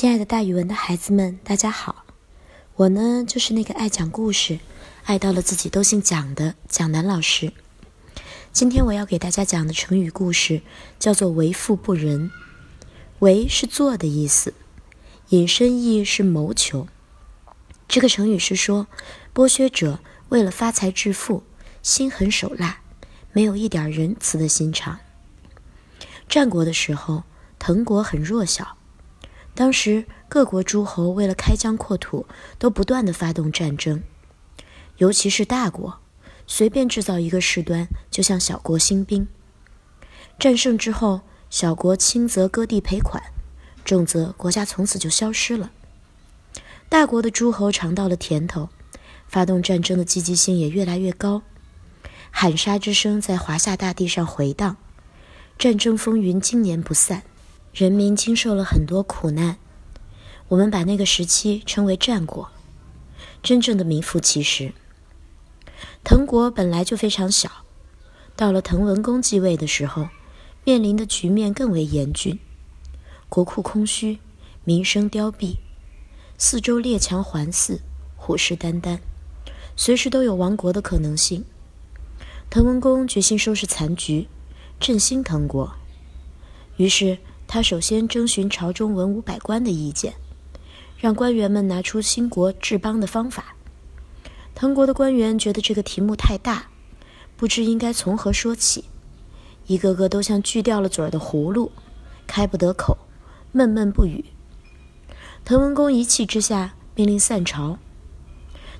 亲爱的，大语文的孩子们，大家好！我呢，就是那个爱讲故事、爱到了自己都姓蒋的蒋楠老师。今天我要给大家讲的成语故事叫做“为富不仁”。为是做的意思，引申义是谋求。这个成语是说，剥削者为了发财致富，心狠手辣，没有一点仁慈的心肠。战国的时候，滕国很弱小。当时各国诸侯为了开疆扩土，都不断的发动战争，尤其是大国，随便制造一个事端，就向小国兴兵。战胜之后，小国轻则割地赔款，重则国家从此就消失了。大国的诸侯尝到了甜头，发动战争的积极性也越来越高，喊杀之声在华夏大地上回荡，战争风云经年不散。人民经受了很多苦难，我们把那个时期称为战国，真正的名副其实。滕国本来就非常小，到了滕文公继位的时候，面临的局面更为严峻，国库空虚，民生凋敝，四周列强环伺，虎视眈眈，随时都有亡国的可能性。滕文公决心收拾残局，振兴滕国，于是。他首先征询朝中文武百官的意见，让官员们拿出兴国治邦的方法。滕国的官员觉得这个题目太大，不知应该从何说起，一个个都像锯掉了嘴的葫芦，开不得口，闷闷不语。滕文公一气之下，命令散朝。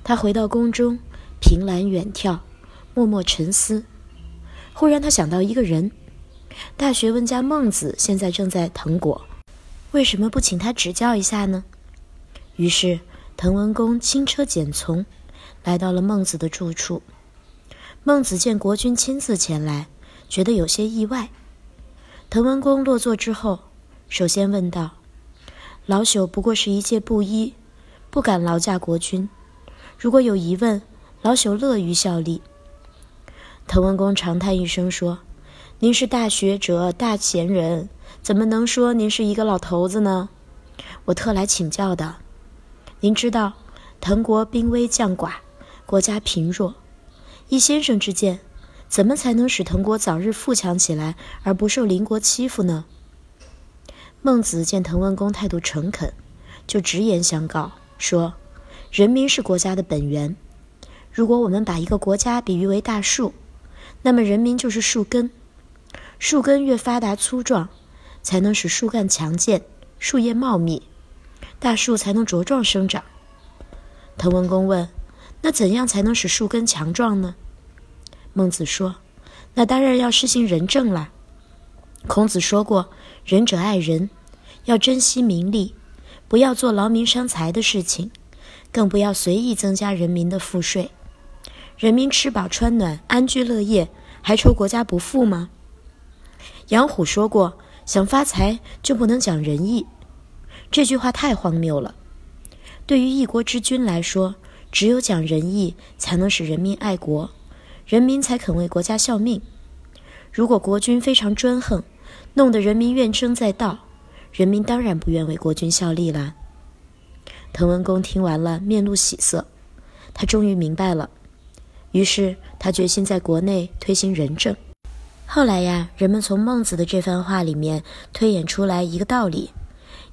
他回到宫中，凭栏远眺，默默沉思。忽然，他想到一个人。大学问家孟子现在正在滕国，为什么不请他指教一下呢？于是滕文公轻车简从，来到了孟子的住处。孟子见国君亲自前来，觉得有些意外。滕文公落座之后，首先问道：“老朽不过是一介布衣，不敢劳驾国君。如果有疑问，老朽乐于效力。”滕文公长叹一声说。您是大学者、大贤人，怎么能说您是一个老头子呢？我特来请教的。您知道，滕国兵微将寡，国家贫弱，依先生之见，怎么才能使滕国早日富强起来，而不受邻国欺负呢？孟子见滕文公态度诚恳，就直言相告说：“人民是国家的本源。如果我们把一个国家比喻为大树，那么人民就是树根。”树根越发达粗壮，才能使树干强健，树叶茂密，大树才能茁壮生长。滕文公问：“那怎样才能使树根强壮呢？”孟子说：“那当然要施行仁政了。孔子说过：‘仁者爱人，要珍惜名利，不要做劳民伤财的事情，更不要随意增加人民的赋税。人民吃饱穿暖，安居乐业，还愁国家不富吗？’”杨虎说过：“想发财就不能讲仁义。”这句话太荒谬了。对于一国之君来说，只有讲仁义，才能使人民爱国，人民才肯为国家效命。如果国君非常专横，弄得人民怨声载道，人民当然不愿为国君效力了。滕文公听完了，面露喜色，他终于明白了。于是他决心在国内推行仁政。后来呀，人们从孟子的这番话里面推演出来一个道理：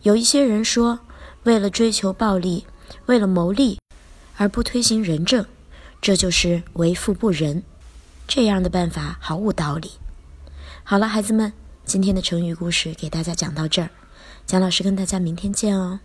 有一些人说，为了追求暴利，为了谋利，而不推行仁政，这就是为富不仁。这样的办法毫无道理。好了，孩子们，今天的成语故事给大家讲到这儿，蒋老师跟大家明天见哦。